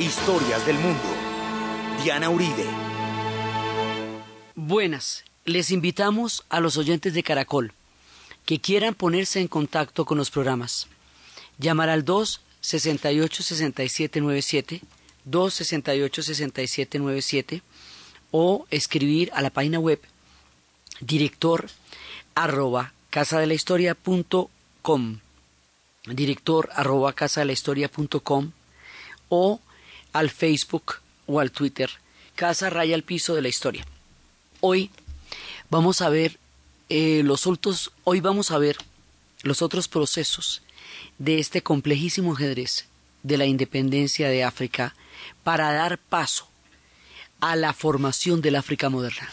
Historias del mundo. Diana Uribe. Buenas, les invitamos a los oyentes de Caracol que quieran ponerse en contacto con los programas. Llamar al 2 68 67 97 268 67 97 o escribir a la página web director arroba casa de la historia punto com director arroba casa de la historia punto com o al Facebook o al Twitter Casa Raya al Piso de la Historia. Hoy vamos a ver eh, los otros, hoy vamos a ver los otros procesos de este complejísimo ajedrez de la independencia de África para dar paso a la formación del África moderna.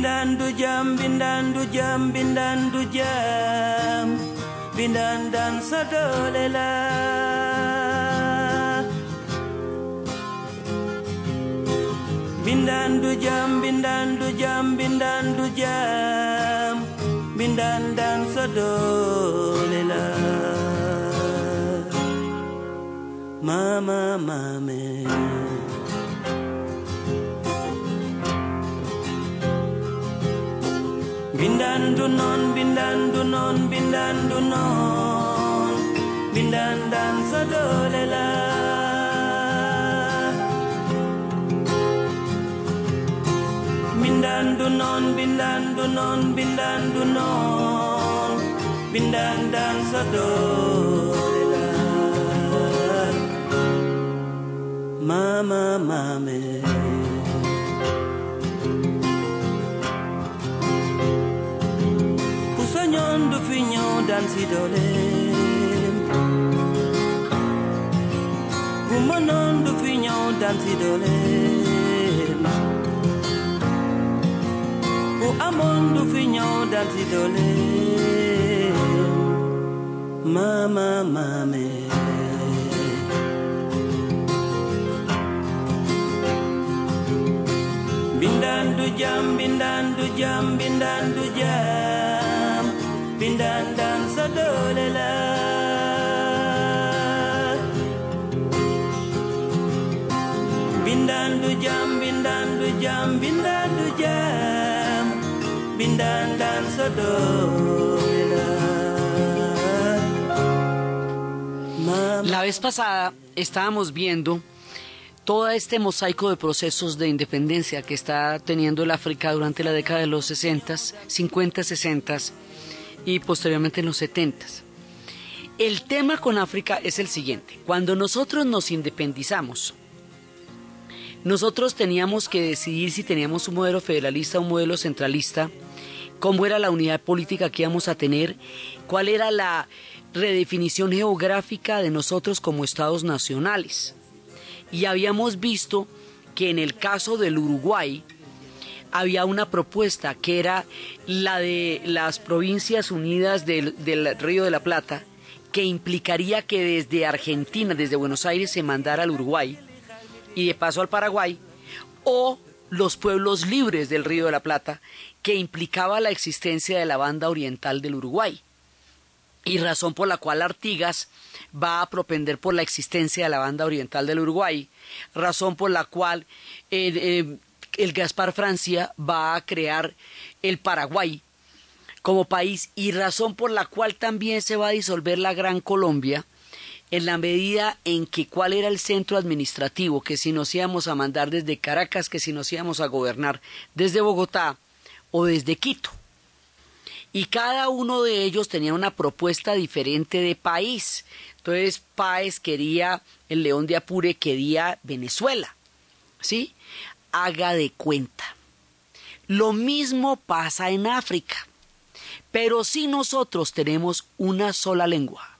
Bindan du jam, bindan du jam, bindan du jam. Bindan dan sadolela. Bindan du jam, bindan du jam, bindan du jam Bindan dan sadolela Mama mame Bindan dunon, bindan dunon, bindan dunon Bindan dan sadolela Bindan dunon, bindan dunon, bindan dunon Bindan dan sadolela Mama, mama finyon dan si dolem Bumanon du finyon dan si dolem Bu amon du finyon dan si dolem Mama mame. Bindandu jam bindandu jam bindandu jam bindandan sadolela bindandu jam jam bindandu jam bindandan sadolela La vez pasada estábamos viendo todo este mosaico de procesos de independencia que está teniendo el África durante la década de los 60, 50, 60 y posteriormente en los 70. El tema con África es el siguiente. Cuando nosotros nos independizamos, nosotros teníamos que decidir si teníamos un modelo federalista o un modelo centralista, cómo era la unidad política que íbamos a tener, cuál era la redefinición geográfica de nosotros como estados nacionales. Y habíamos visto que en el caso del Uruguay, había una propuesta que era la de las provincias unidas del, Río de la Plata, que implicaría que desde Argentina, desde Buenos Aires, se mandara al Uruguay y de paso al Paraguay, o los pueblos libres del Río de la Plata, que implicaba la existencia de la banda oriental del Uruguay. Y razón por la cual Artigas va a propender por la existencia de la banda oriental del Uruguay, razón por la cual eh, eh, el Gaspar Francia va a crear el Paraguay como país y razón por la cual también se va a disolver la Gran Colombia en la medida en que cuál era el centro administrativo, que si nos íbamos a mandar desde Caracas, que si nos íbamos a gobernar desde Bogotá o desde Quito. Y cada uno de ellos tenía una propuesta diferente de país. Entonces Páez quería, el León de Apure quería Venezuela. ¿Sí? Haga de cuenta. Lo mismo pasa en África. Pero si nosotros tenemos una sola lengua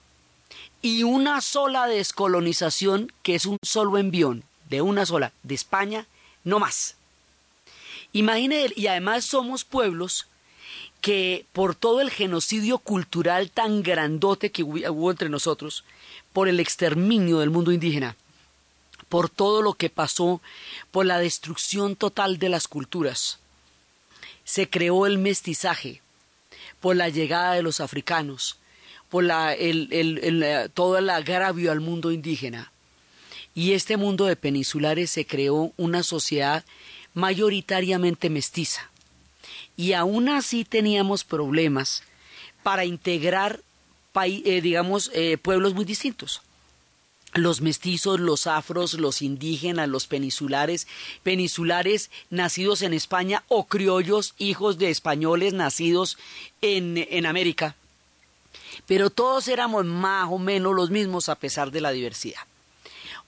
y una sola descolonización, que es un solo envión de una sola, de España, no más. Imagine, y además somos pueblos que por todo el genocidio cultural tan grandote que hubo entre nosotros, por el exterminio del mundo indígena, por todo lo que pasó, por la destrucción total de las culturas. Se creó el mestizaje por la llegada de los africanos, por la, el, el, todo el agravio al mundo indígena. Y este mundo de peninsulares se creó una sociedad mayoritariamente mestiza. Y aún así teníamos problemas para integrar, eh, digamos, eh, pueblos muy distintos los mestizos, los afros, los indígenas, los peninsulares, peninsulares nacidos en España o criollos, hijos de españoles nacidos en, en América. Pero todos éramos más o menos los mismos a pesar de la diversidad.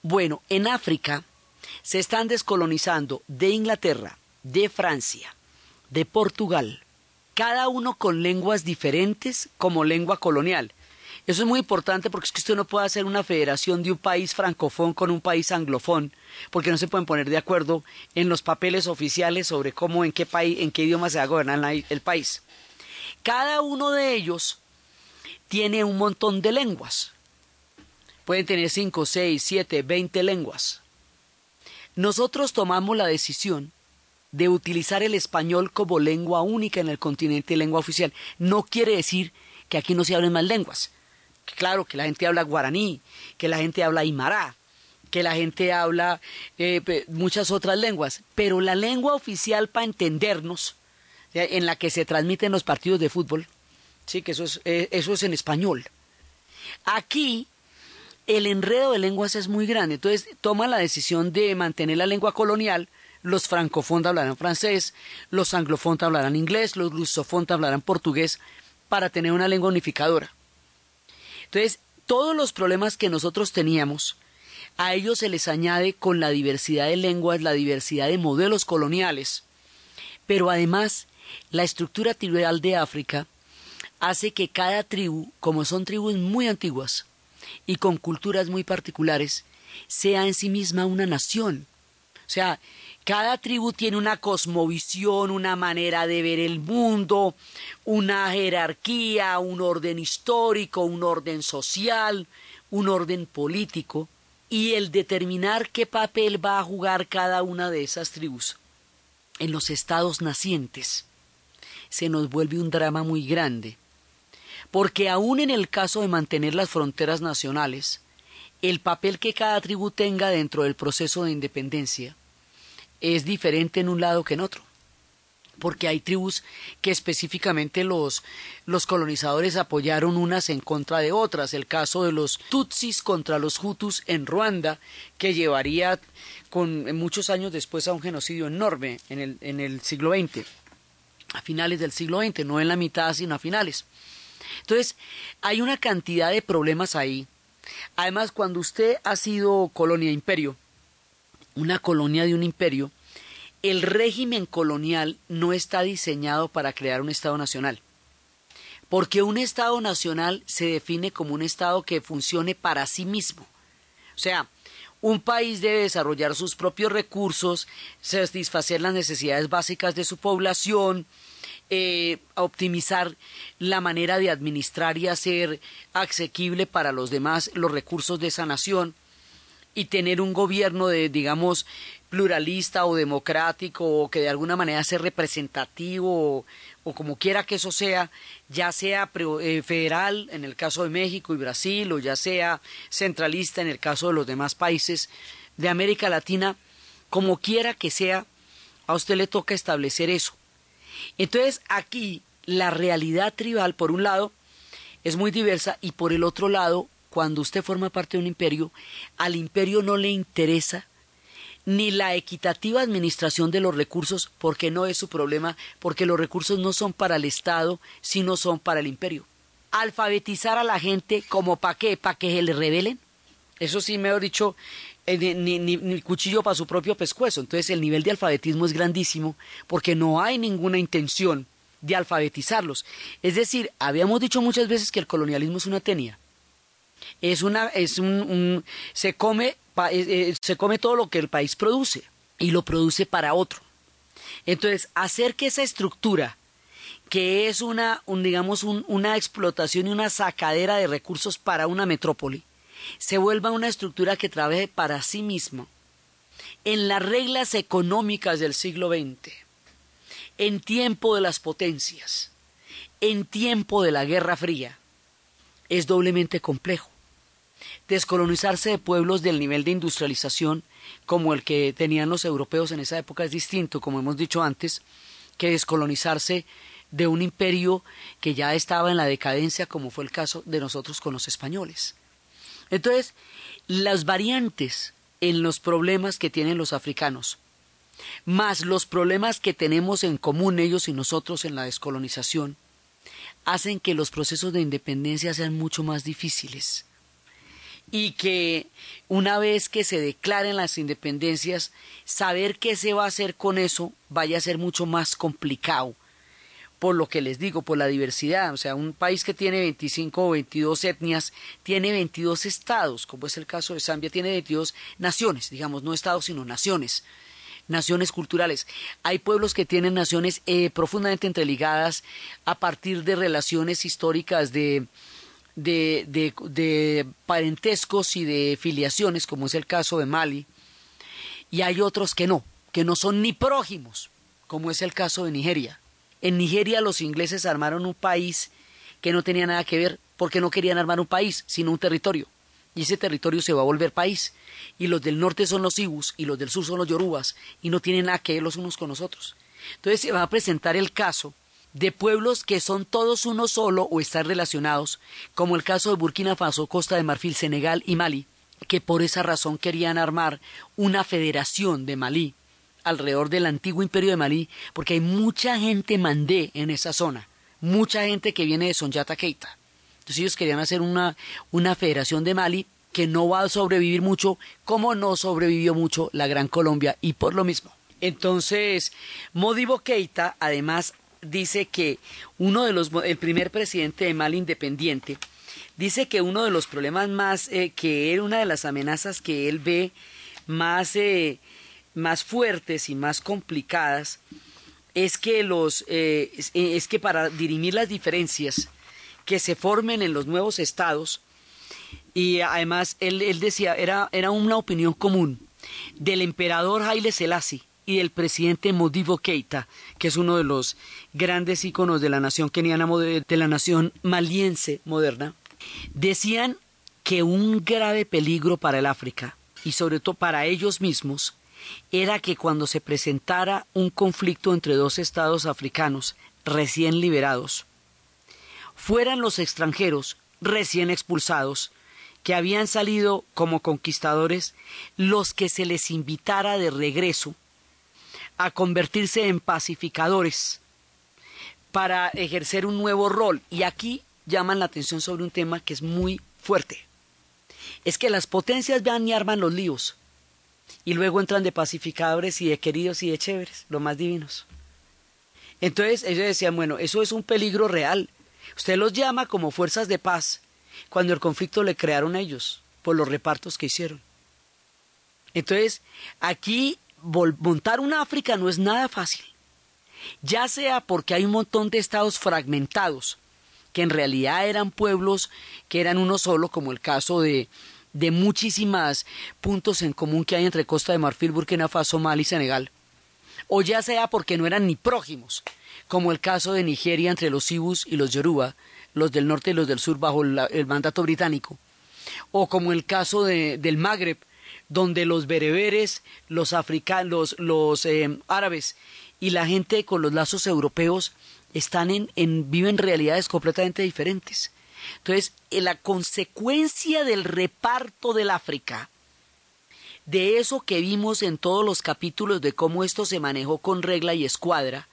Bueno, en África se están descolonizando de Inglaterra, de Francia, de Portugal, cada uno con lenguas diferentes como lengua colonial. Eso es muy importante porque es que usted no puede hacer una federación de un país francofón con un país anglofón, porque no se pueden poner de acuerdo en los papeles oficiales sobre cómo, en qué país, en qué idioma se va a gobernar el país. Cada uno de ellos tiene un montón de lenguas. Pueden tener cinco, seis, siete, veinte lenguas. Nosotros tomamos la decisión de utilizar el español como lengua única en el continente y lengua oficial. No quiere decir que aquí no se hablen más lenguas. Claro que la gente habla guaraní, que la gente habla aymara, que la gente habla eh, muchas otras lenguas, pero la lengua oficial para entendernos, en la que se transmiten los partidos de fútbol, sí, que eso es, eh, eso es en español. Aquí el enredo de lenguas es muy grande, entonces toma la decisión de mantener la lengua colonial, los francofondos hablarán francés, los anglofondos hablarán inglés, los lusofondos hablarán portugués, para tener una lengua unificadora. Entonces, todos los problemas que nosotros teníamos, a ellos se les añade con la diversidad de lenguas, la diversidad de modelos coloniales, pero además la estructura tribal de África hace que cada tribu, como son tribus muy antiguas y con culturas muy particulares, sea en sí misma una nación. O sea, cada tribu tiene una cosmovisión, una manera de ver el mundo, una jerarquía, un orden histórico, un orden social, un orden político, y el determinar qué papel va a jugar cada una de esas tribus en los estados nacientes se nos vuelve un drama muy grande, porque aun en el caso de mantener las fronteras nacionales, el papel que cada tribu tenga dentro del proceso de independencia es diferente en un lado que en otro porque hay tribus que específicamente los, los, colonizadores apoyaron unas en contra de otras. El caso de los Tutsis contra los Hutus en Ruanda, que llevaría con, muchos años después a un genocidio enorme en el, en el siglo XX, a finales del siglo XX, no en la mitad, sino a finales. Entonces, hay una cantidad de problemas ahí. Además, cuando usted ha sido colonia imperio, una colonia de un imperio, el régimen colonial no está diseñado para crear un Estado nacional. Porque un Estado nacional se define como un Estado que funcione para sí mismo. O sea, un país debe desarrollar sus propios recursos, satisfacer las necesidades básicas de su población, eh, optimizar la manera de administrar y hacer asequible para los demás los recursos de esa nación y tener un gobierno de, digamos, pluralista o democrático o que de alguna manera sea representativo o, como quiera que eso sea, ya sea eh, federal en el caso de México y Brasil o ya sea centralista en el caso de los demás países de América Latina, como quiera que sea, a usted le toca establecer eso. Entonces aquí la realidad tribal, por un lado, es muy diversa y por el otro lado cuando usted forma parte de un imperio, al imperio no le interesa ni la equitativa administración de los recursos, porque no es su problema, porque los recursos no son para el Estado, sino son para el imperio. Alfabetizar a la gente como para qué, para que se le rebelen. Eso sí, mejor dicho, eh, ni, ni, cuchillo para su propio pescuezo. Entonces el nivel de alfabetismo es grandísimo porque no hay ninguna intención de alfabetizarlos. Es decir, habíamos dicho muchas veces que el colonialismo es una tenia es una, es un, se come, eh, eh, se come todo lo que el país produce y lo produce para otro. Entonces, hacer que esa estructura, que es una, digamos, una explotación y una sacadera de recursos para una metrópoli, se vuelva una estructura que trabaje para sí misma en las reglas económicas del siglo XX, en tiempo de las potencias, en tiempo de la Guerra Fría, es doblemente complejo. Descolonizarse de pueblos del nivel de industrialización como el que tenían los europeos en esa época es distinto, como hemos dicho antes, que descolonizarse de un imperio que ya estaba en la decadencia, como fue el caso de nosotros con los españoles. Entonces, las variantes en los problemas que tienen los africanos, más los problemas que tenemos en común ellos y nosotros en la descolonización, hacen que los procesos de independencia sean mucho más difíciles y que una vez que se declaren las independencias, saber qué se va a hacer con eso vaya a ser mucho más complicado. Por lo que les digo, por la diversidad. O sea, un país que tiene 25 o 22 etnias tiene 22 estados, como es el caso de Zambia, tiene 22 naciones, digamos, no estados, sino naciones naciones culturales. Hay pueblos que tienen naciones eh, profundamente entreligadas a partir de relaciones históricas de, de, de, parentescos y de filiaciones, como es el caso de Mali, y hay otros que no, que no son ni prójimos, como es el caso de Nigeria. En Nigeria los ingleses armaron un país que no tenía nada que ver porque no querían armar un país, sino un territorio. Y ese territorio se va a volver país. Y los del norte son los Ibus y los del sur son los Yorubas y no tienen nada que ver los unos con los otros. Entonces se va a presentar el caso de pueblos que son todos uno solo o están relacionados, como el caso de Burkina Faso, Costa de Marfil, Senegal y Mali, que por esa razón querían armar una federación de Malí alrededor del antiguo imperio de Malí, porque hay mucha gente mandé en esa zona, mucha gente que viene de Sonyata Keita. Entonces ellos querían hacer una, una federación de Mali que no va a sobrevivir mucho, como no sobrevivió mucho la Gran Colombia, y por lo mismo. Entonces, Modibo Keita, además, dice que uno de los, el primer presidente de Mali independiente, dice que uno de los problemas más, eh, que él, una de las amenazas que él ve más, eh, más fuertes y más complicadas, es que los, eh, es, que para dirimir las diferencias que se formen en los nuevos estados, y además él, él decía, era, era una opinión común del emperador Haile Selassie, y el presidente Modibo Keita, que es uno de los grandes íconos de la nación keniana, de la nación maliense moderna, decían que un grave peligro para el África y sobre todo para ellos mismos era que cuando se presentara un conflicto entre dos estados africanos recién liberados, fueran los extranjeros recién expulsados que habían salido como conquistadores los que se les invitara de regreso a convertirse en pacificadores para ejercer un nuevo rol. Y aquí llaman la atención sobre un tema que es muy fuerte. Es que las potencias van y arman los líos y luego entran de pacificadores y de queridos y de chéveres, los más divinos. Entonces ellos decían, bueno, eso es un peligro real. Usted los llama como fuerzas de paz cuando el conflicto le crearon a ellos por los repartos que hicieron. Entonces, aquí montar una África no es nada fácil, ya sea porque hay un montón de estados fragmentados, que en realidad eran pueblos que eran uno solo, como el caso de, de muchísimas puntos en común que hay entre Costa de Marfil, Burkina Faso, Mali y Senegal, o ya sea porque no eran ni prójimos, como el caso de Nigeria entre los Ibus y los Yoruba, los del norte y los del sur bajo el mandato británico, o como el caso de, del Magreb, donde los bereberes, los africanos, los eh, árabes y la gente con los lazos europeos están en, en, viven realidades completamente diferentes. Entonces, la consecuencia del reparto del África, de eso que vimos en todos los capítulos de cómo esto se manejó con regla y escuadra,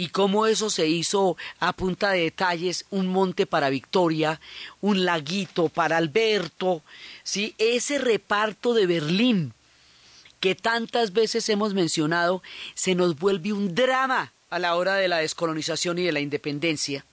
y cómo eso se hizo a punta de detalles, un monte para Victoria, un laguito para Alberto, ¿sí? ese reparto de Berlín que tantas veces hemos mencionado, se nos vuelve un drama a la hora de la descolonización y de la independencia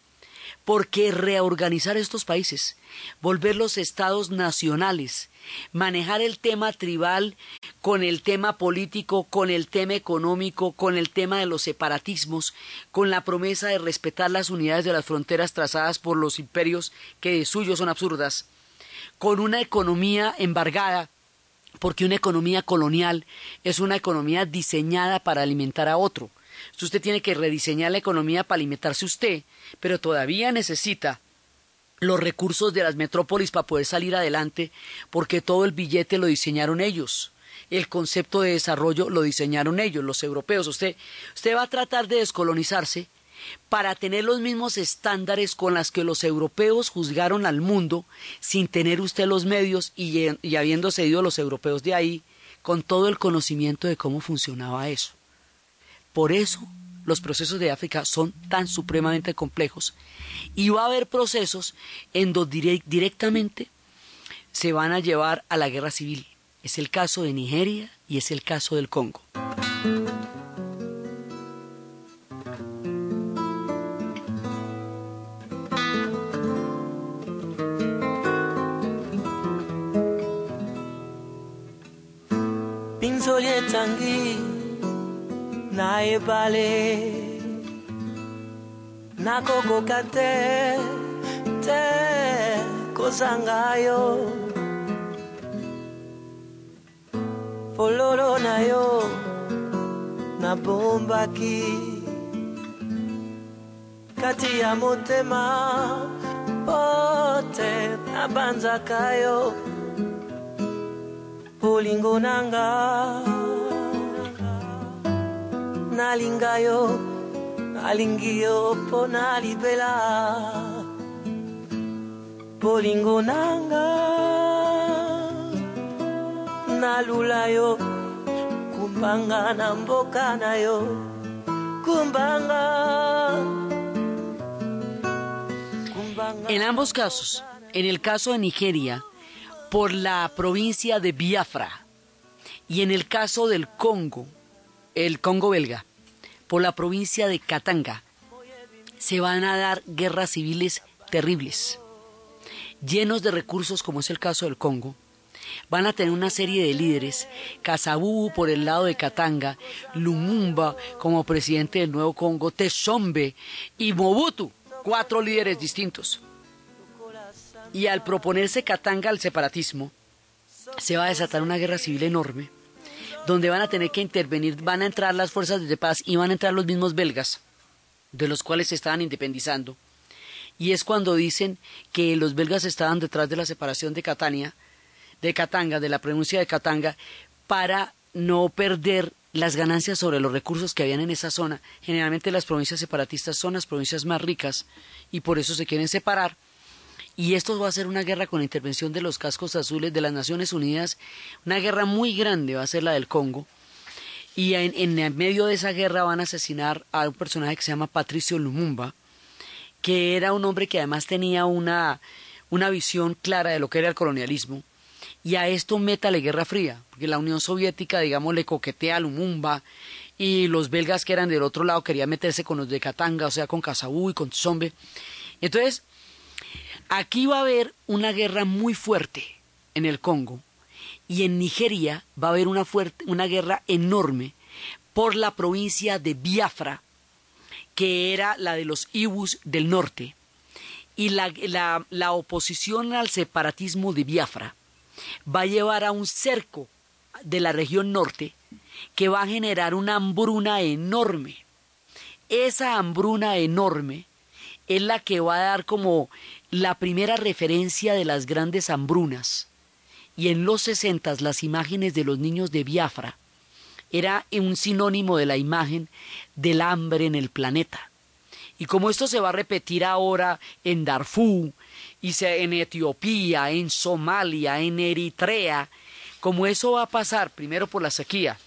porque reorganizar estos países, volver los estados nacionales, manejar el tema tribal con el tema político, con el tema económico, con el tema de los separatismos, con la promesa de respetar las unidades de las fronteras trazadas por los imperios que de suyo son absurdas, con una economía embargada, porque una economía colonial es una economía diseñada para alimentar a otro. Usted tiene que rediseñar la economía para alimentarse usted, pero todavía necesita los recursos de las metrópolis para poder salir adelante, porque todo el billete lo diseñaron ellos. El concepto de desarrollo lo diseñaron ellos, los europeos. Usted, usted va a tratar de descolonizarse para tener los mismos estándares con los que los europeos juzgaron al mundo, sin tener usted los medios y, y habiéndose ido los europeos de ahí, con todo el conocimiento de cómo funcionaba eso. Por eso los procesos de África son tan supremamente complejos y va a haber procesos en donde directamente se van a llevar a la guerra civil. Es el caso de Nigeria y es el caso del Congo. Naebale nakokoka te te kozangayo fololo na yo nabombaki. Kati ya motema pote nabanzaka yo. Bolingo nanga nalingayo nalingiyo po nalibela bolingo nanga nalulayo kumbanga na mboka na yo kumbanga. En ambos casos, en el caso de Nigeria, por la provincia de Biafra, y en el caso del Congo, el Congo belga, por la provincia de Katanga, se van a dar guerras civiles terribles, llenos de recursos como es el caso del Congo. Van a tener una serie de líderes, Kasavubu por el lado de Katanga, Lumumba como presidente del nuevo Congo, Teshombe y Mobutu, cuatro líderes distintos. Y al proponerse Katanga al separatismo, se va a desatar una guerra civil enorme donde van a tener que intervenir, van a entrar las fuerzas de paz y van a entrar los mismos belgas, de los cuales se estaban independizando. Y es cuando dicen que los belgas estaban detrás de la separación de Catania, de Katanga, de la provincia de Katanga, para no perder las ganancias sobre los recursos que habían en esa zona. Generalmente las provincias separatistas son las provincias más ricas y por eso se quieren separar y esto va a ser una guerra con la intervención de los cascos azules de las Naciones Unidas, una guerra muy grande va a ser la del Congo, y en, en medio de esa guerra van a asesinar a un personaje que se llama Patricio Lumumba, que era un hombre que además tenía una, una visión clara de lo que era el colonialismo, y a esto meta la Guerra Fría, porque la Unión Soviética, digamos, le coquetea a Lumumba, y los belgas que eran del otro lado querían meterse con los de Katanga, o sea, con Kasabú y con Tsombe. Entonces, Aquí va a haber una guerra muy fuerte en el Congo y en Nigeria va a haber una, fuerte, una guerra enorme por la provincia de Biafra, que era la de los Ibus del norte, y la, la, la oposición al separatismo de Biafra va a llevar a un cerco de la región norte que va a generar una hambruna enorme. Esa hambruna enorme es la que va a dar como la primera referencia de las grandes hambrunas. Y en los sesentas las imágenes de los niños de Biafra era un sinónimo de la imagen del hambre en el planeta. Y como esto se va a repetir ahora en Darfur, y en Etiopía, en Somalia, en Eritrea, como eso va a pasar primero por la sequía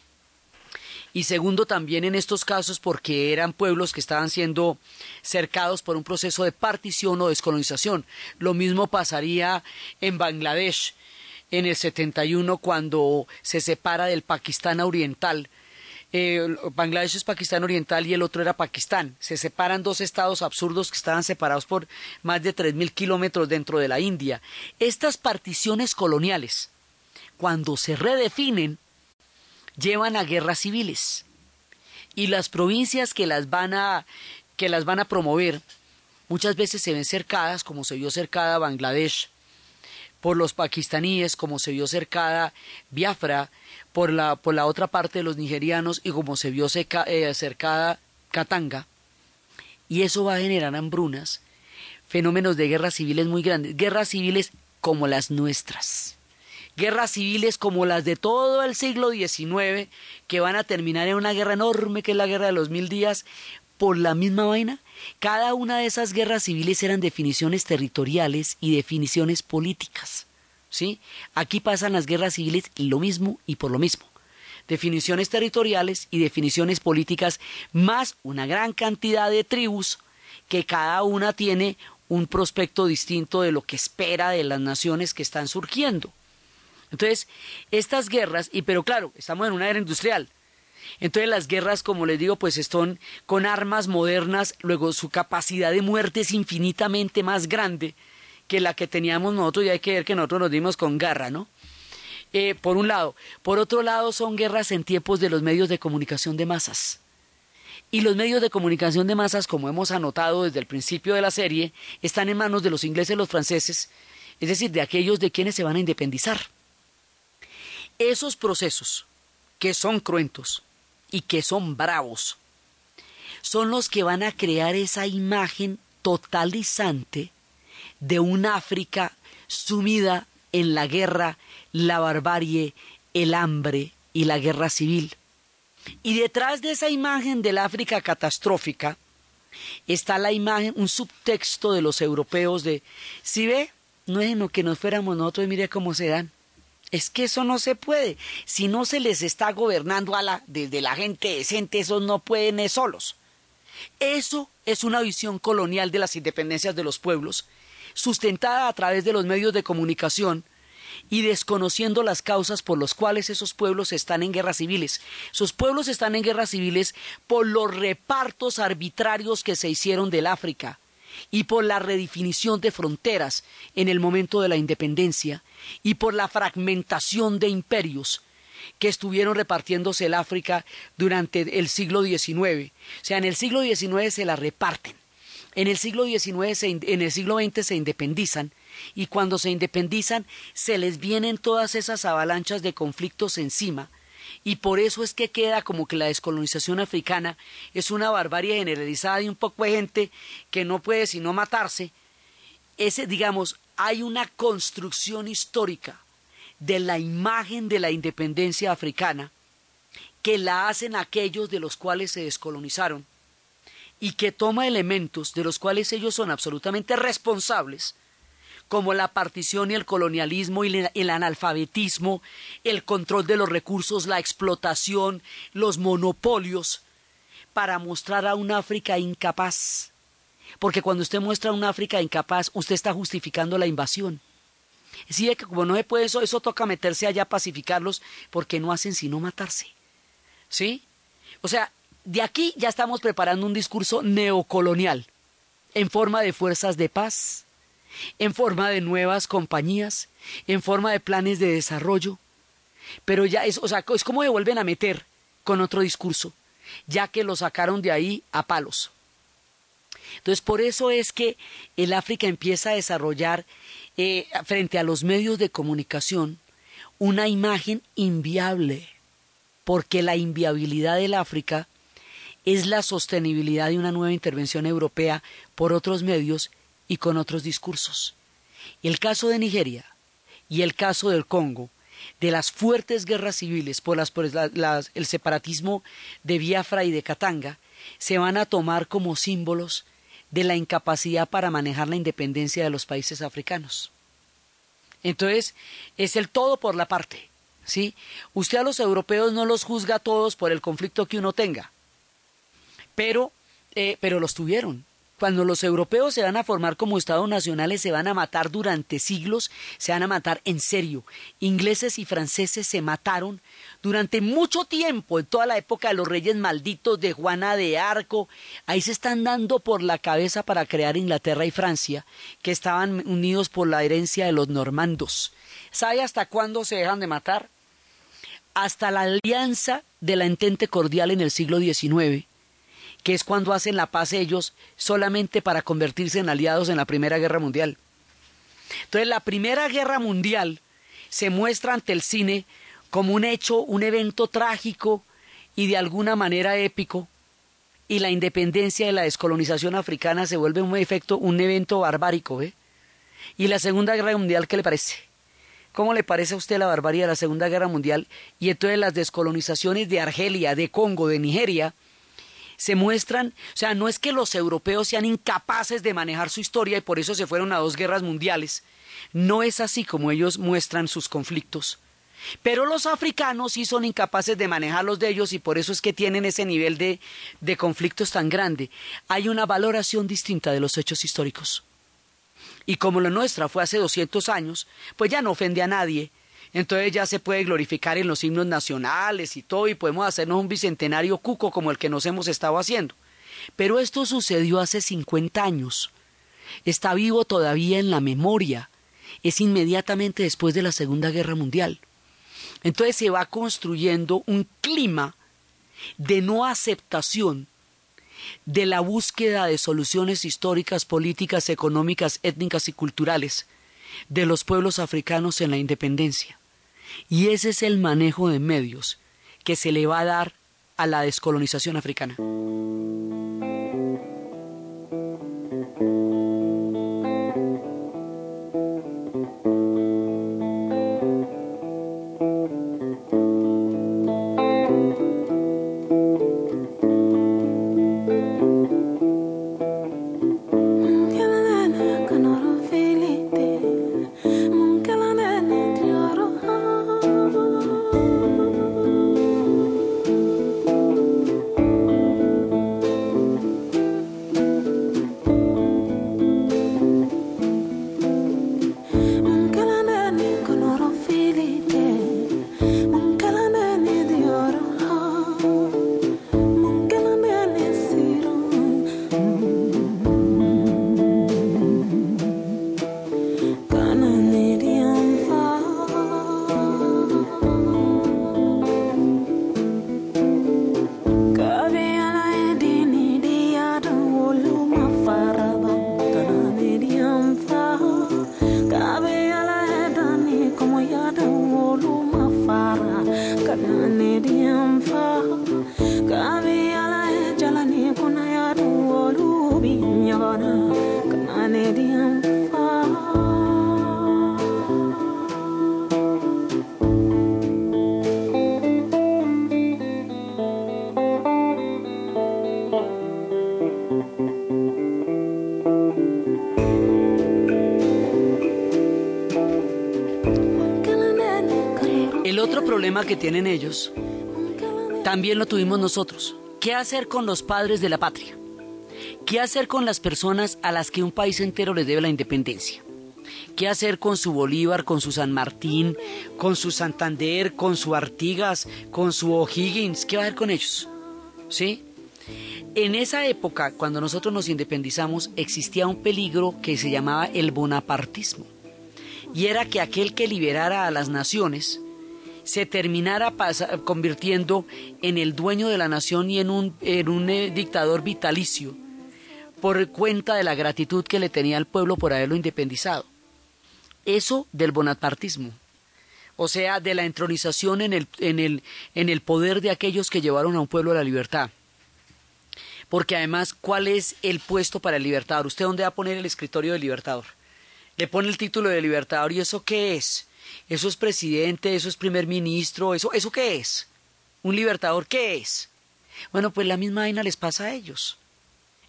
y segundo también en estos casos porque eran pueblos que estaban siendo cercados por un proceso de partición o descolonización. Lo mismo pasaría en Bangladesh en el 71 cuando se separa del Pakistán oriental. Eh, Bangladesh es Pakistán oriental y el otro era Pakistán. Se separan dos estados absurdos que estaban separados por más de 3.000 kilómetros dentro de la India. Estas particiones coloniales, cuando se redefinen, llevan a guerras civiles y las provincias que las van a que las van a promover muchas veces se ven cercadas como se vio cercada Bangladesh por los pakistaníes, como se vio cercada Biafra, por la, por la otra parte de los nigerianos y como se vio eh, cercada Katanga. Y eso va a generar hambrunas, fenómenos de guerras civiles muy grandes, guerras civiles como las nuestras guerras civiles como las de todo el siglo XIX, que van a terminar en una guerra enorme que es la guerra de los mil días, por la misma vaina. Cada una de esas guerras civiles eran definiciones territoriales y definiciones políticas. ¿Sí? Aquí pasan las guerras civiles lo mismo y por lo mismo. Definiciones territoriales y definiciones políticas, más una gran cantidad de tribus que cada una tiene un prospecto distinto de lo que espera de las naciones que están surgiendo. Entonces, estas guerras, y pero claro, estamos en una era industrial. Entonces las guerras, como les digo, pues están con armas modernas, luego su capacidad de muerte es infinitamente más grande que la que teníamos nosotros, y hay que ver que nosotros nos dimos con garra, ¿no? Eh, por un lado. Por otro lado, son guerras en tiempos de los medios de comunicación de masas. Y los medios de comunicación de masas, como hemos anotado desde el principio de la serie, están en manos de los ingleses y los franceses, es decir, de aquellos de quienes se van a independizar. Esos procesos, que son cruentos y que son bravos, son los que van a crear esa imagen totalizante de un África sumida en la guerra, la barbarie, el hambre y la guerra civil. Y detrás de esa imagen del África catastrófica está la imagen, un subtexto de los europeos de, si ve, no es en lo que nos fuéramos nosotros, mire cómo se dan. Es que eso no se puede. Si no se les está gobernando a la, desde la gente decente, esos no pueden solos. Eso es una visión colonial de las independencias de los pueblos, sustentada a través de los medios de comunicación y desconociendo las causas por las cuales esos pueblos están en guerras civiles. Sus pueblos están en guerras civiles por los repartos arbitrarios que se hicieron del África y por la redefinición de fronteras en el momento de la independencia y por la fragmentación de imperios que estuvieron repartiéndose el África durante el siglo XIX. O sea, en el siglo XIX se la reparten, en el siglo XIX, en el siglo XX se independizan y cuando se independizan se les vienen todas esas avalanchas de conflictos encima y por eso es que queda como que la descolonización africana es una barbarie generalizada y un poco de gente que no puede sino matarse. Ese, digamos, hay una construcción histórica de la imagen de la independencia africana que la hacen aquellos de los cuales se descolonizaron y que toma elementos de los cuales ellos son absolutamente responsables como la partición y el colonialismo y el analfabetismo, el control de los recursos, la explotación, los monopolios, para mostrar a un África incapaz. Porque cuando usted muestra a un África incapaz, usted está justificando la invasión. Sí, que como no se puede eso, eso toca meterse allá a pacificarlos porque no hacen sino matarse. ¿Sí? O sea, de aquí ya estamos preparando un discurso neocolonial en forma de fuerzas de paz, en forma de nuevas compañías, en forma de planes de desarrollo. Pero ya es, o sea, es como vuelven a meter con otro discurso, ya que lo sacaron de ahí a palos. Entonces, por eso es que el África empieza a desarrollar eh, frente a los medios de comunicación una imagen inviable, porque la inviabilidad del África es la sostenibilidad de una nueva intervención europea por otros medios y con otros discursos. El caso de Nigeria y el caso del Congo, de las fuertes guerras civiles por, el separatismo de Biafra y de Katanga, se van a tomar como símbolos de la incapacidad para manejar la independencia de los países africanos. Entonces, es el todo por la parte. ¿sí? Usted a los europeos no los juzga a todos por el conflicto que uno tenga, pero, eh, pero los tuvieron. Cuando los europeos se van a formar como estados nacionales, se van a matar durante siglos, se van a matar en serio. Ingleses y franceses se mataron durante mucho tiempo, en toda la época de los reyes malditos de Juana de Arco. Ahí se están dando por la cabeza para crear Inglaterra y Francia, que estaban unidos por la herencia de los normandos. ¿Sabe hasta cuándo se dejan de matar? Hasta la alianza de la entente cordial en el siglo XIX que es cuando hacen la paz ellos solamente para convertirse en aliados en la Primera Guerra Mundial. Entonces la Primera Guerra Mundial se muestra ante el cine como un hecho, un evento trágico y de alguna manera épico, y la independencia y la descolonización africana se vuelve un efecto, un evento barbárico, ¿eh? Y la Segunda Guerra Mundial, ¿qué le parece? ¿Cómo le parece a usted la barbarie de la Segunda Guerra Mundial? Y entonces las descolonizaciones de Argelia, de Congo, de Nigeria, se muestran, o sea, no es que los europeos sean incapaces de manejar su historia y por eso se fueron a dos guerras mundiales. No es así como ellos muestran sus conflictos. Pero los africanos sí son incapaces de manejarlos de ellos y por eso es que tienen ese nivel de, de conflictos tan grande. Hay una valoración distinta de los hechos históricos. Y como la nuestra fue hace 200 años, pues ya no ofende a nadie, entonces ya se puede glorificar en los himnos nacionales y todo, y podemos hacernos un bicentenario cuco como el que nos hemos estado haciendo. Pero esto sucedió hace 50 años. Está vivo todavía en la memoria. Es inmediatamente después de la Segunda Guerra Mundial. Entonces se va construyendo un clima de no aceptación de la búsqueda de soluciones históricas, políticas, económicas, étnicas y culturales de los pueblos africanos en la independencia. Y ese es el manejo de medios que se le va a dar a la descolonización africana. Que tienen ellos, también lo tuvimos nosotros. ¿Qué hacer con los padres de la patria? ¿Qué hacer con las personas a las que un país entero les debe la independencia? ¿Qué hacer con su Bolívar, con su San Martín, con su Santander, con su Artigas, con su O'Higgins? ¿Qué va a hacer con ellos? ¿Sí? En esa época, cuando nosotros nos independizamos, existía un peligro que se llamaba el bonapartismo. Y era que aquel que liberara a las naciones se terminara convirtiendo en el dueño de la nación y en un, en un eh, dictador vitalicio por cuenta de la gratitud que le tenía al pueblo por haberlo independizado. Eso del bonapartismo, o sea, de la entronización en el, en el, en el poder de aquellos que llevaron a un pueblo a la libertad. Porque además, ¿cuál es el puesto para el libertador? ¿Usted dónde va a poner el escritorio del libertador? Le pone el título de libertador y eso qué es? Eso es presidente, eso es primer ministro, eso, ¿eso qué es? ¿Un libertador qué es? Bueno, pues la misma vaina les pasa a ellos.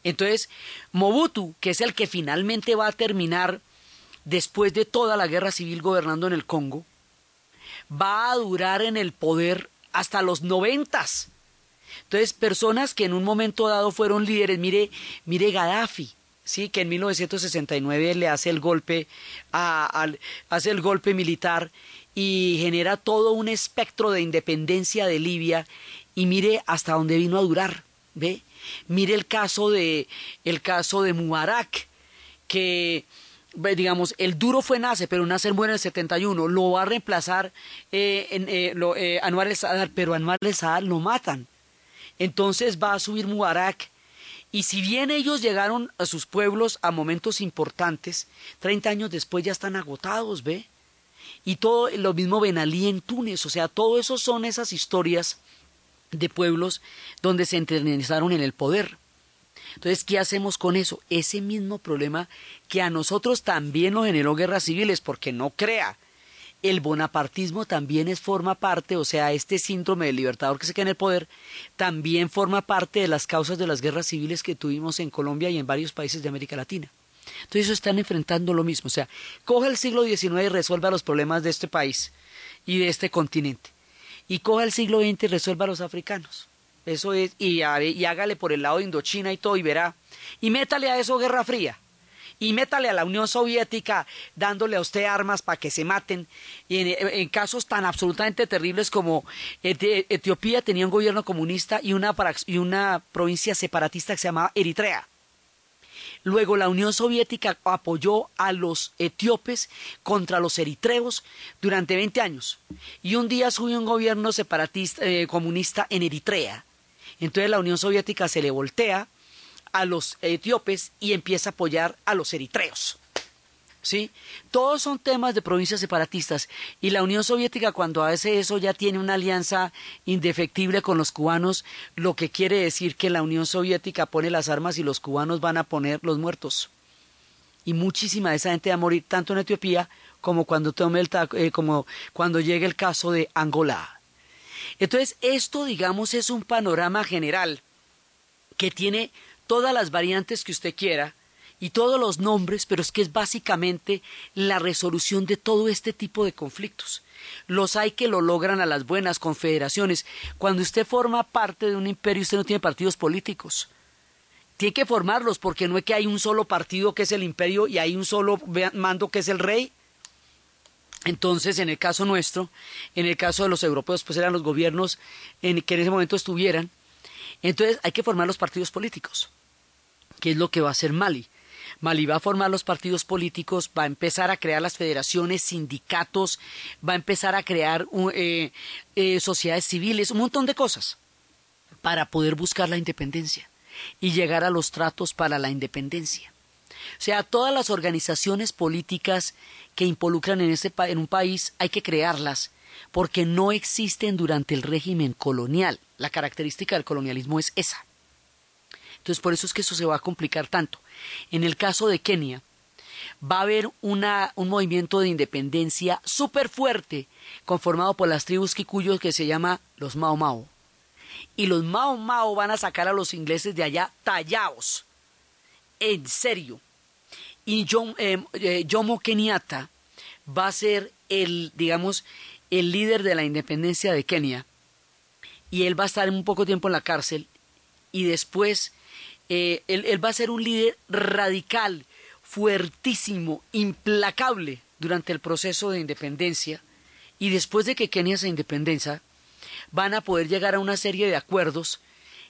Entonces, Mobutu, que es el que finalmente va a terminar después de toda la guerra civil gobernando en el Congo, va a durar en el poder hasta los noventas. Entonces, personas que en un momento dado fueron líderes, mire, mire Gaddafi, sí, que en 1969 le hace el golpe hace el golpe militar y genera todo un espectro de independencia de Libia y mire hasta dónde vino a durar, ¿ve? Mire el caso de el caso de Mubarak que digamos, el duro fue Nasser, pero Nasser muere en el 71, lo va a reemplazar eh, en, eh, lo, eh, Anwar el Sadar, pero Anwar el Sadar lo matan. Entonces va a subir Mubarak Y si bien ellos llegaron a sus pueblos a momentos importantes, 30 años después ya están agotados, ¿ve? Y todo lo mismo Benalí en Túnez, o sea, todo eso son esas historias de pueblos donde se enternizaron en el poder. Entonces, ¿qué hacemos con eso? Ese mismo problema que a nosotros también nos generó guerras civiles, porque no crea, el bonapartismo también es, forma parte, o sea, este síndrome del libertador que se queda en el poder, también forma parte de las causas de las guerras civiles que tuvimos en Colombia y en varios países de América Latina. Entonces están enfrentando lo mismo, o sea, coge el siglo XIX y resuelva los problemas de este país y de este continente. Y coja el siglo XX y resuelva a los africanos. Eso es, y, y hágale por el lado de Indochina y todo y verá. Y métale a eso Guerra Fría y métale a la Unión Soviética dándole a usted armas para que se maten. Y en, casos tan absolutamente terribles como Etiopía tenía un gobierno comunista y una, y una provincia separatista que se llamaba Eritrea. Luego la Unión Soviética apoyó a los etíopes contra los eritreos durante 20 años. Y un día subió un gobierno separatista eh, comunista en Eritrea. Entonces la Unión Soviética se le voltea a los etíopes y empieza a apoyar a los eritreos. ¿Sí? Todos son temas de provincias separatistas y la Unión Soviética cuando hace eso ya tiene una alianza indefectible con los cubanos, lo que quiere decir que la Unión Soviética pone las armas y los cubanos van a poner los muertos. Y muchísima de esa gente va a morir tanto en Etiopía como cuando tome el eh, como cuando llegue el caso de Angola. Entonces, esto digamos es un panorama general que tiene todas las variantes que usted quiera y todos los nombres, pero es que es básicamente la resolución de todo este tipo de conflictos. Los hay que lo logran a las buenas confederaciones. Cuando usted forma parte de un imperio, usted no tiene partidos políticos. Tiene que formarlos porque no es que hay un solo partido que es el imperio y hay un solo mando que es el rey. Entonces, en el caso nuestro, en el caso de los europeos, pues eran los gobiernos en que en ese momento estuvieran. Entonces, hay que formar los partidos políticos. ¿Qué es lo que va a hacer Mali? Mali va a formar los partidos políticos, va a empezar a crear las federaciones, sindicatos, va a empezar a crear eh, eh, sociedades civiles, un montón de cosas para poder buscar la independencia y llegar a los tratos para la independencia. O sea, todas las organizaciones políticas que involucran en, este, en un país hay que crearlas porque no existen durante el régimen colonial. La característica del colonialismo es esa. Entonces, por eso es que eso se va a complicar tanto. En el caso de Kenia, va a haber una, un movimiento de independencia súper fuerte, conformado por las tribus kikuyos que se llama los Mao Mao. Y los Mao Mao van a sacar a los ingleses de allá tallados. En serio. Y eh, eh, Jomo Kenyatta va a ser el, digamos, el líder de la independencia de Kenia. Y él va a estar un poco tiempo en la cárcel y después eh, él, va a ser un líder radical, fuertísimo, implacable durante el proceso de independencia y después de que Kenia se independencia, van a poder llegar a una serie de acuerdos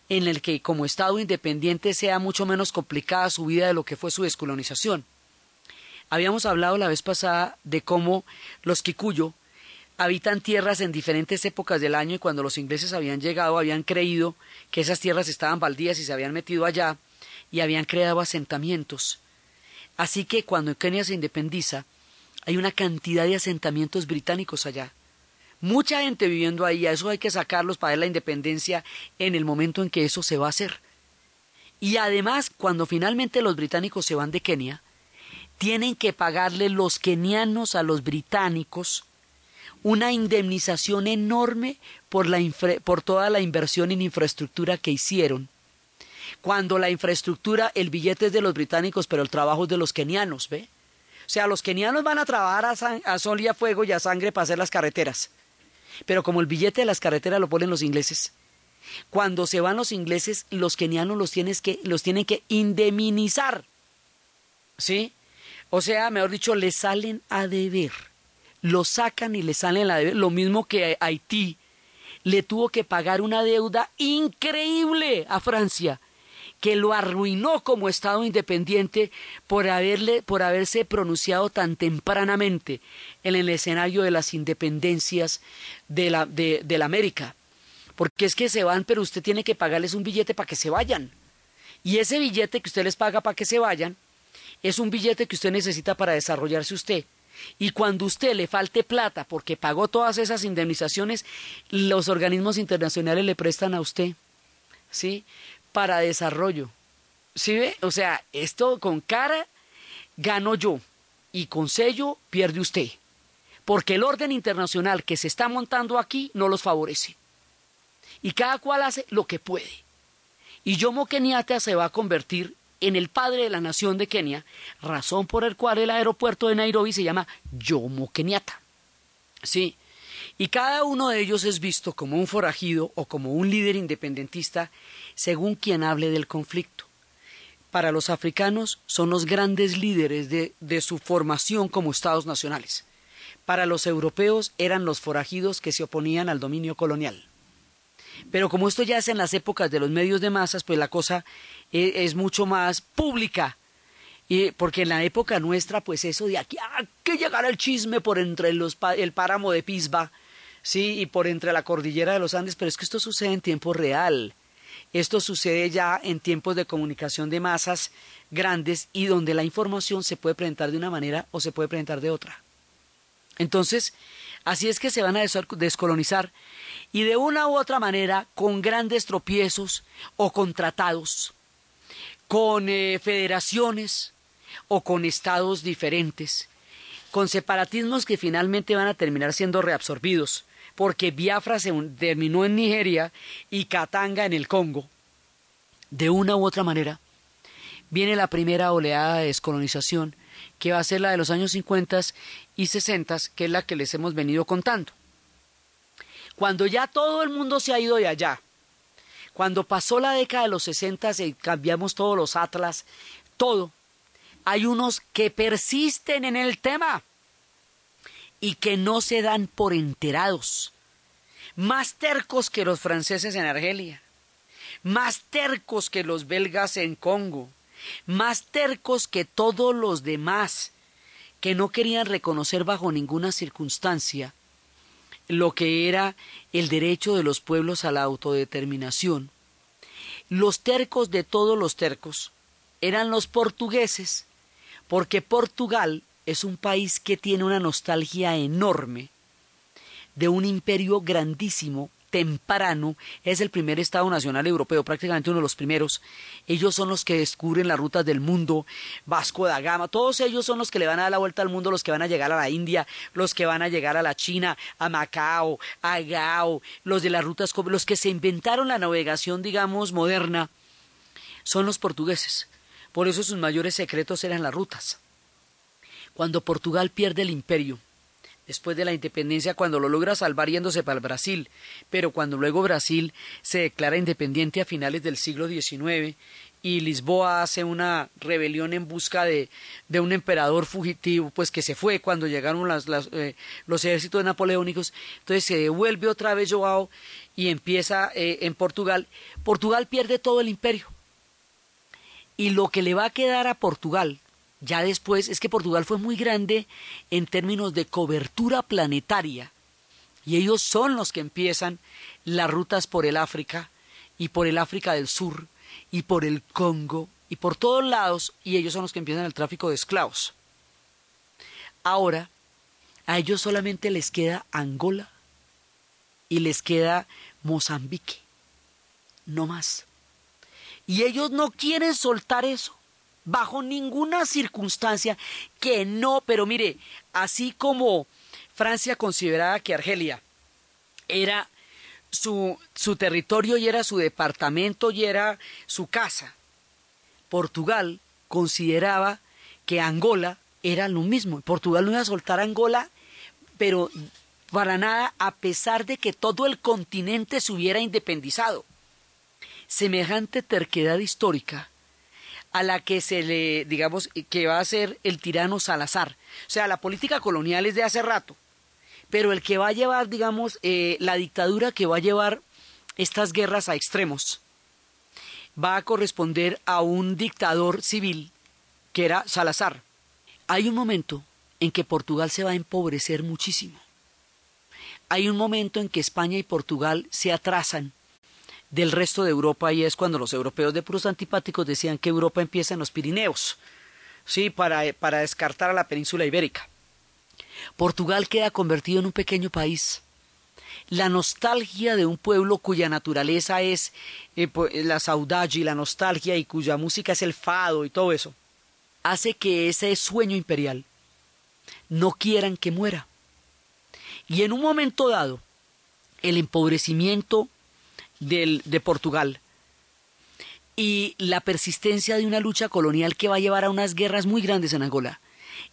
en el que como Estado independiente sea mucho menos complicada su vida de lo que fue su descolonización. Habíamos hablado la vez pasada de cómo los Kikuyo habitan tierras en diferentes épocas del año y cuando los ingleses habían llegado habían creído que esas tierras estaban baldías y se habían metido allá y habían creado asentamientos. Así que cuando Kenia se independiza, hay una cantidad de asentamientos británicos allá. Mucha gente viviendo ahí, a eso hay que sacarlos para ver la independencia en el momento en que eso se va a hacer. Y además, cuando finalmente los británicos se van de Kenia, tienen que pagarle los kenianos a los británicos una indemnización enorme por, la por toda la inversión en infraestructura que hicieron. Cuando la infraestructura, el billete es de los británicos, pero el trabajo es de los kenianos, ¿ve? O sea, los kenianos van a trabajar a, a sol y a fuego y a sangre para hacer las carreteras. Pero como el billete de las carreteras lo ponen los ingleses, cuando se van los ingleses, los kenianos los, tienes que, los tienen que indemnizar. ¿Sí? O sea, mejor dicho, les salen a deber lo sacan y le salen la deuda. Lo mismo que Haití le tuvo que pagar una deuda increíble a Francia, que lo arruinó como Estado independiente por, haberle, por haberse pronunciado tan tempranamente en el escenario de las independencias de la, de, la América. Porque es que se van, pero usted tiene que pagarles un billete para que se vayan. Y ese billete que usted les paga para que se vayan es un billete que usted necesita para desarrollarse usted. Y cuando usted le falte plata porque pagó todas esas indemnizaciones, los organismos internacionales le prestan a usted, ¿sí? Para desarrollo. ¿Sí ve? O sea, esto con cara gano yo y con sello pierde usted. Porque el orden internacional que se está montando aquí no los favorece. Y cada cual hace lo que puede. Y Jomo Kenyatta se va a convertir en el padre de la nación de Kenia, razón por el cual el aeropuerto de Nairobi se llama Jomo Kenyatta. Sí. Y cada uno de ellos es visto como un forajido o como un líder independentista según quien hable del conflicto. Para los africanos son los grandes líderes de, de su formación como estados nacionales. Para los europeos eran los forajidos que se oponían al dominio colonial. Pero como esto ya es en las épocas de los medios de masas, pues la cosa es, es mucho más pública. Y porque en la época nuestra, pues eso de aquí, ah, que llegara el chisme por entre los, el páramo de Pisba, sí, y por entre la cordillera de los Andes, pero es que esto sucede en tiempo real. Esto sucede ya en tiempos de comunicación de masas grandes y donde la información se puede presentar de una manera o se puede presentar de otra. Entonces, así es que se van a descolonizar y de una u otra manera con grandes tropiezos o con tratados, con eh, federaciones o con estados diferentes, con separatismos que finalmente van a terminar siendo reabsorbidos, porque Biafra se terminó en Nigeria y Katanga en el Congo. De una u otra manera, viene la primera oleada de descolonización, que va a ser la de los años 50 y 60, que es la que les hemos venido contando. Cuando ya todo el mundo se ha ido de allá, cuando pasó la década de los 60 y cambiamos todos los atlas, todo, hay unos que persisten en el tema y que no se dan por enterados, más tercos que los franceses en Argelia, más tercos que los belgas en Congo, más tercos que todos los demás, que no querían reconocer bajo ninguna circunstancia lo que era el derecho de los pueblos a la autodeterminación. Los tercos de todos los tercos eran los portugueses, porque Portugal es un país que tiene una nostalgia enorme de un imperio grandísimo temprano, es el primer Estado nacional europeo, prácticamente uno de los primeros. Ellos son los que descubren las rutas del mundo, Vasco da Gama, todos ellos son los que le van a dar la vuelta al mundo, los que van a llegar a la India, los que van a llegar a la China, a Macao, a Gao, los de las rutas, los que se inventaron la navegación, digamos, moderna, son los portugueses. Por eso sus mayores secretos eran las rutas. Cuando Portugal pierde el imperio, después de la independencia cuando lo logra salvar yéndose para el Brasil, pero cuando luego Brasil se declara independiente a finales del siglo XIX y Lisboa hace una rebelión en busca de, de un emperador fugitivo, pues que se fue cuando llegaron las, eh, los ejércitos napoleónicos, entonces se devuelve otra vez Joao y empieza eh, en Portugal. Portugal pierde todo el imperio. Y lo que le va a quedar a Portugal ya después es que Portugal fue muy grande en términos de cobertura planetaria y ellos son los que empiezan las rutas por el África y por el África del Sur y por el Congo y por todos lados y ellos son los que empiezan el tráfico de esclavos. Ahora, a ellos solamente les queda Angola y les queda Mozambique, no más. Y ellos no quieren soltar eso bajo ninguna circunstancia que no, pero mire, así como Francia consideraba que Argelia era su, su territorio y era su departamento y era su casa, Portugal consideraba que Angola era lo mismo. Portugal no iba a soltar Angola, pero para nada, a pesar de que todo el continente se hubiera independizado. Semejante terquedad histórica a la que se le, digamos, que va a ser el tirano Salazar. O sea, la política colonial es de hace rato, pero el que va a llevar, digamos, eh, la dictadura que va a llevar estas guerras a extremos, va a corresponder a un dictador civil que era Salazar. Hay un momento en que Portugal se va a empobrecer muchísimo. Hay un momento en que España y Portugal se atrasan del resto de Europa y es cuando los europeos de puros antipáticos decían que Europa empieza en los Pirineos, sí, para, para descartar a la península ibérica. Portugal queda convertido en un pequeño país. La nostalgia de un pueblo cuya naturaleza es eh, la saudade y la nostalgia y cuya música es el fado y todo eso, hace que ese sueño imperial no quieran que muera. Y en un momento dado, el empobrecimiento del, de Portugal y la persistencia de una lucha colonial que va a llevar a unas guerras muy grandes en Angola.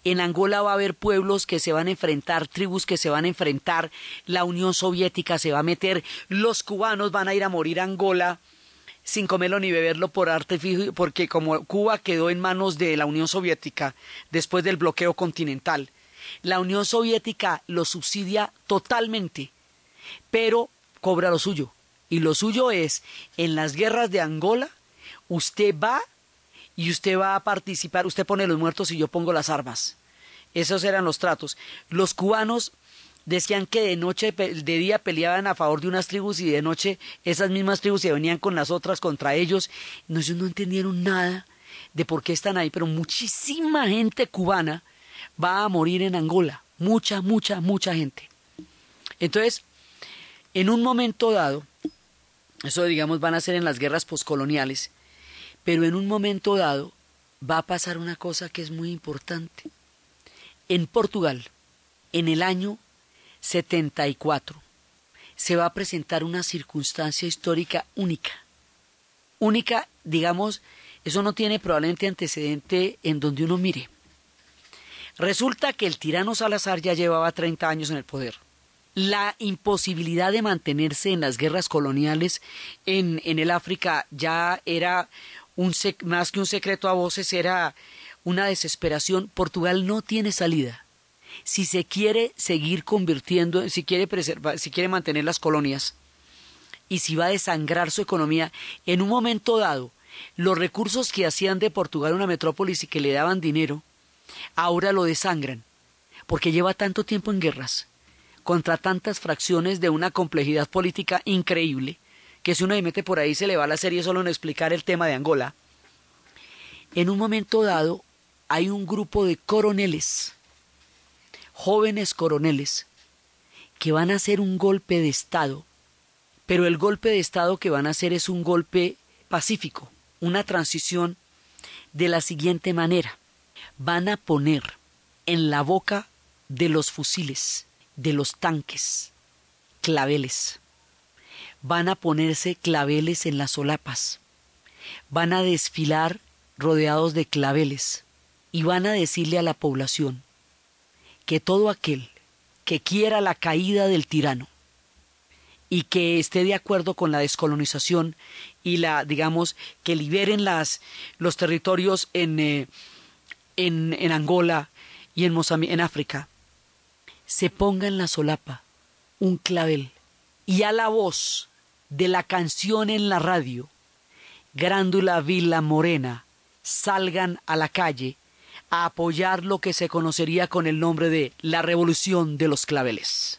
En Angola va a haber pueblos que se van a enfrentar, tribus que se van a enfrentar, la Unión Soviética se va a meter, los cubanos van a ir a morir a Angola sin comerlo ni beberlo por arte fijo, porque como Cuba quedó en manos de la Unión Soviética después del bloqueo continental, la Unión Soviética lo subsidia totalmente, pero cobra lo suyo. Y lo suyo es, en las guerras de Angola, usted va y usted va a participar, usted pone los muertos y yo pongo las armas. Esos eran los tratos. Los cubanos decían que de noche, de día peleaban a favor de unas tribus y de noche esas mismas tribus se venían con las otras contra ellos. No, ellos no entendieron nada de por qué están ahí, pero muchísima gente cubana va a morir en Angola. Mucha, mucha, mucha gente. Entonces, en un momento dado, eso digamos van a ser en las guerras poscoloniales, pero en un momento dado va a pasar una cosa que es muy importante. En Portugal, en el año 74, se va a presentar una circunstancia histórica única. Única, digamos, eso no tiene probablemente antecedente en donde uno mire. Resulta que el tirano Salazar ya llevaba 30 años en el poder. La imposibilidad de mantenerse en las guerras coloniales en, en el África ya era un más que un secreto a voces, era una desesperación. Portugal no tiene salida. Si se quiere seguir convirtiendo, si quiere preservar, si quiere mantener las colonias y si va a desangrar su economía, en un momento dado, los recursos que hacían de Portugal una metrópolis y que le daban dinero, ahora lo desangran, porque lleva tanto tiempo en guerras, contra tantas fracciones de una complejidad política increíble, que si uno le mete por ahí se le va la serie solo en explicar el tema de Angola. En un momento dado hay un grupo de coroneles, jóvenes coroneles, que van a hacer un golpe de Estado, pero el golpe de Estado que van a hacer es un golpe pacífico, una transición de la siguiente manera van a poner en la boca de los fusiles, de los tanques, claveles. Van a ponerse claveles en las solapas. Van a desfilar rodeados de claveles y van a decirle a la población que todo aquel que quiera la caída del tirano y que esté de acuerdo con la descolonización y la digamos que liberen las los territorios en eh, en, Angola y en Mozambique, en África, se ponga en la solapa un clavel y a la voz de la canción en la radio, Grándula Vila Morena, salgan a la calle a apoyar lo que se conocería con el nombre de la Revolución de los Claveles.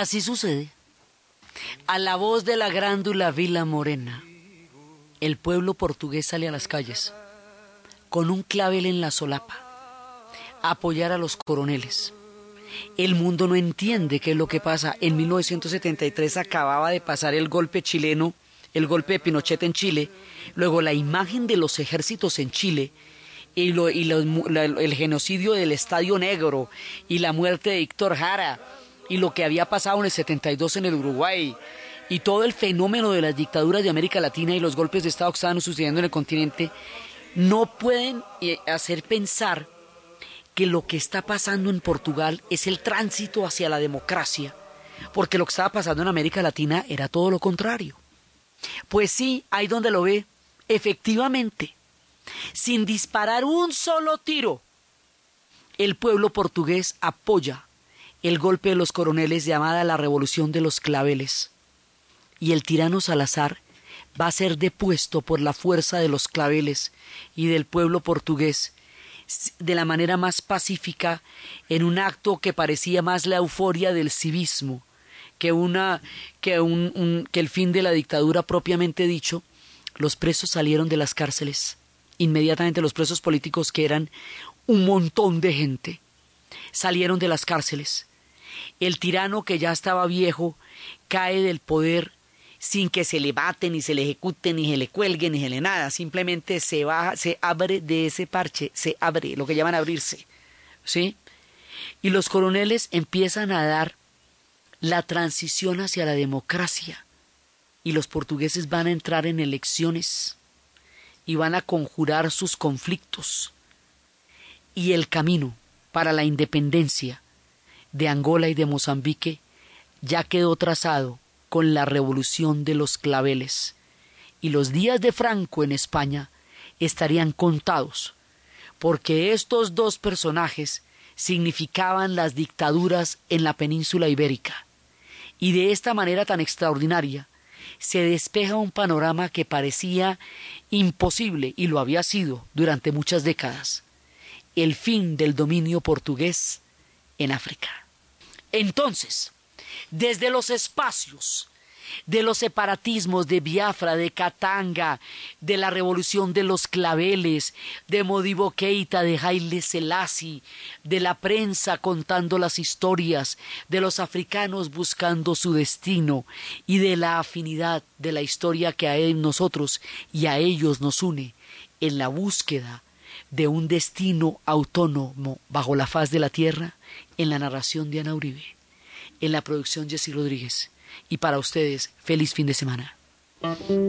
así sucede. A la voz de la grándula Vila Morena, el pueblo portugués sale a las calles, con un clavel en la solapa, apoyar a los coroneles. El mundo no entiende qué es lo que pasa. En 1973 acababa de pasar el golpe chileno, el golpe de Pinochet en Chile, luego la imagen de los ejércitos en Chile y, el genocidio del Estadio Negro y la muerte de Víctor Jara y lo que había pasado en el 72 en el Uruguay y todo el fenómeno de las dictaduras de América Latina y los golpes de Estado que estaban sucediendo en el continente, no pueden eh, hacer pensar que lo que está pasando en Portugal es el tránsito hacia la democracia, porque lo que estaba pasando en América Latina era todo lo contrario. Pues sí, ahí donde lo ve, efectivamente, sin disparar un solo tiro, el pueblo portugués apoya el golpe de los coroneles llamada la Revolución de los Claveles, y el tirano Salazar va a ser depuesto por la fuerza de los claveles y del pueblo portugués de la manera más pacífica en un acto que parecía más la euforia del civismo que una que un, que el fin de la dictadura propiamente dicho. Los presos salieron de las cárceles. Inmediatamente los presos políticos que eran un montón de gente salieron de las cárceles el tirano que ya estaba viejo cae del poder sin que se le bate, ni se le ejecute, ni se le cuelgue, ni se le nada. Simplemente se baja, se abre de ese parche, se abre, lo que llaman abrirse. ¿Sí? Y los coroneles empiezan a dar la transición hacia la democracia. Y los portugueses van a entrar en elecciones y van a conjurar sus conflictos. Y el camino para la independencia de Angola y de Mozambique ya quedó trazado con la revolución de los claveles, y los días de Franco en España estarían contados, porque estos dos personajes significaban las dictaduras en la península ibérica, y de esta manera tan extraordinaria se despeja un panorama que parecía imposible y lo había sido durante muchas décadas, el fin del dominio portugués en África. Entonces, desde los espacios de los separatismos de Biafra, de Katanga, de la revolución de los claveles, de Modibo Keita, de Haile Selassie, de la prensa contando las historias, de los africanos buscando su destino y de la afinidad de la historia que a nosotros y a ellos nos une en la búsqueda de un destino autónomo bajo la faz de la tierra en la narración de Ana Uribe en la producción Jessy Rodríguez. Y para ustedes, feliz fin de semana.